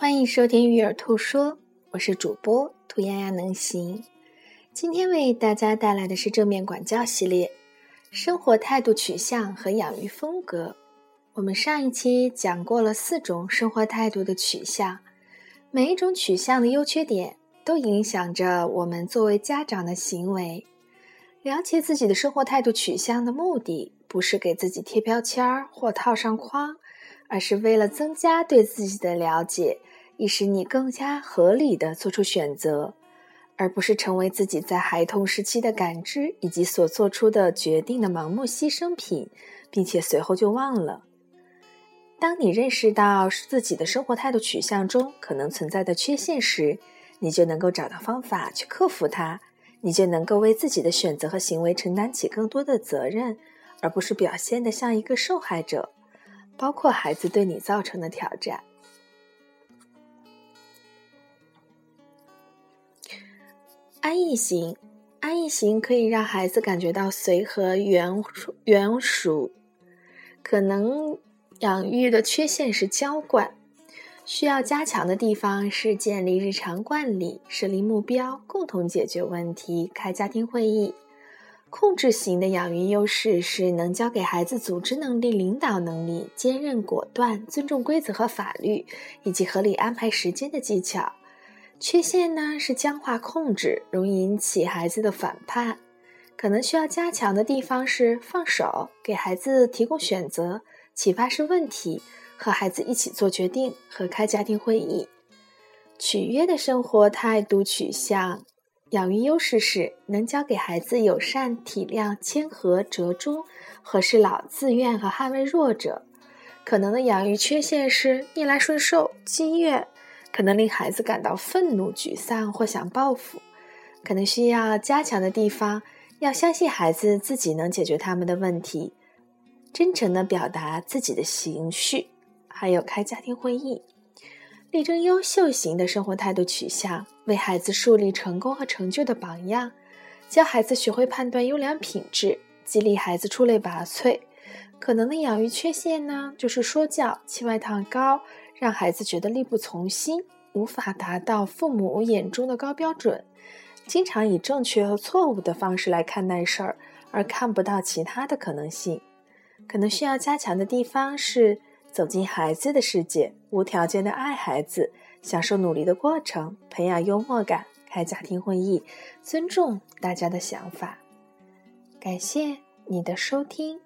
欢迎收听《育儿兔说》，我是主播兔丫丫能行。今天为大家带来的是正面管教系列，生活态度取向和养育风格。我们上一期讲过了四种生活态度的取向，每一种取向的优缺点都影响着我们作为家长的行为。了解自己的生活态度取向的目的，不是给自己贴标签儿或套上框，而是为了增加对自己的了解。以使你更加合理的做出选择，而不是成为自己在孩童时期的感知以及所做出的决定的盲目牺牲品，并且随后就忘了。当你认识到自己的生活态度取向中可能存在的缺陷时，你就能够找到方法去克服它，你就能够为自己的选择和行为承担起更多的责任，而不是表现得像一个受害者，包括孩子对你造成的挑战。安逸型，安逸型可以让孩子感觉到随和、圆圆熟。可能养育的缺陷是娇惯，需要加强的地方是建立日常惯例、设立目标、共同解决问题、开家庭会议。控制型的养育优势是能教给孩子组织能力、领导能力、坚韧果断、尊重规则和法律，以及合理安排时间的技巧。缺陷呢是僵化控制，容易引起孩子的反叛。可能需要加强的地方是放手，给孩子提供选择、启发式问题，和孩子一起做决定和开家庭会议。取悦的生活态度取向，养育优势是能教给孩子友善、体谅、谦和、折中、和事佬、自愿和捍卫弱者。可能的养育缺陷是逆来顺受、积怨。可能令孩子感到愤怒、沮丧或想报复，可能需要加强的地方，要相信孩子自己能解决他们的问题，真诚地表达自己的情绪，还有开家庭会议，力争优秀型的生活态度取向，为孩子树立成功和成就的榜样，教孩子学会判断优良品质，激励孩子出类拔萃。可能的养育缺陷呢，就是说教、期望太高。让孩子觉得力不从心，无法达到父母眼中的高标准，经常以正确和错误的方式来看待事儿，而看不到其他的可能性。可能需要加强的地方是走进孩子的世界，无条件的爱孩子，享受努力的过程，培养幽默感，开家庭会议，尊重大家的想法。感谢你的收听。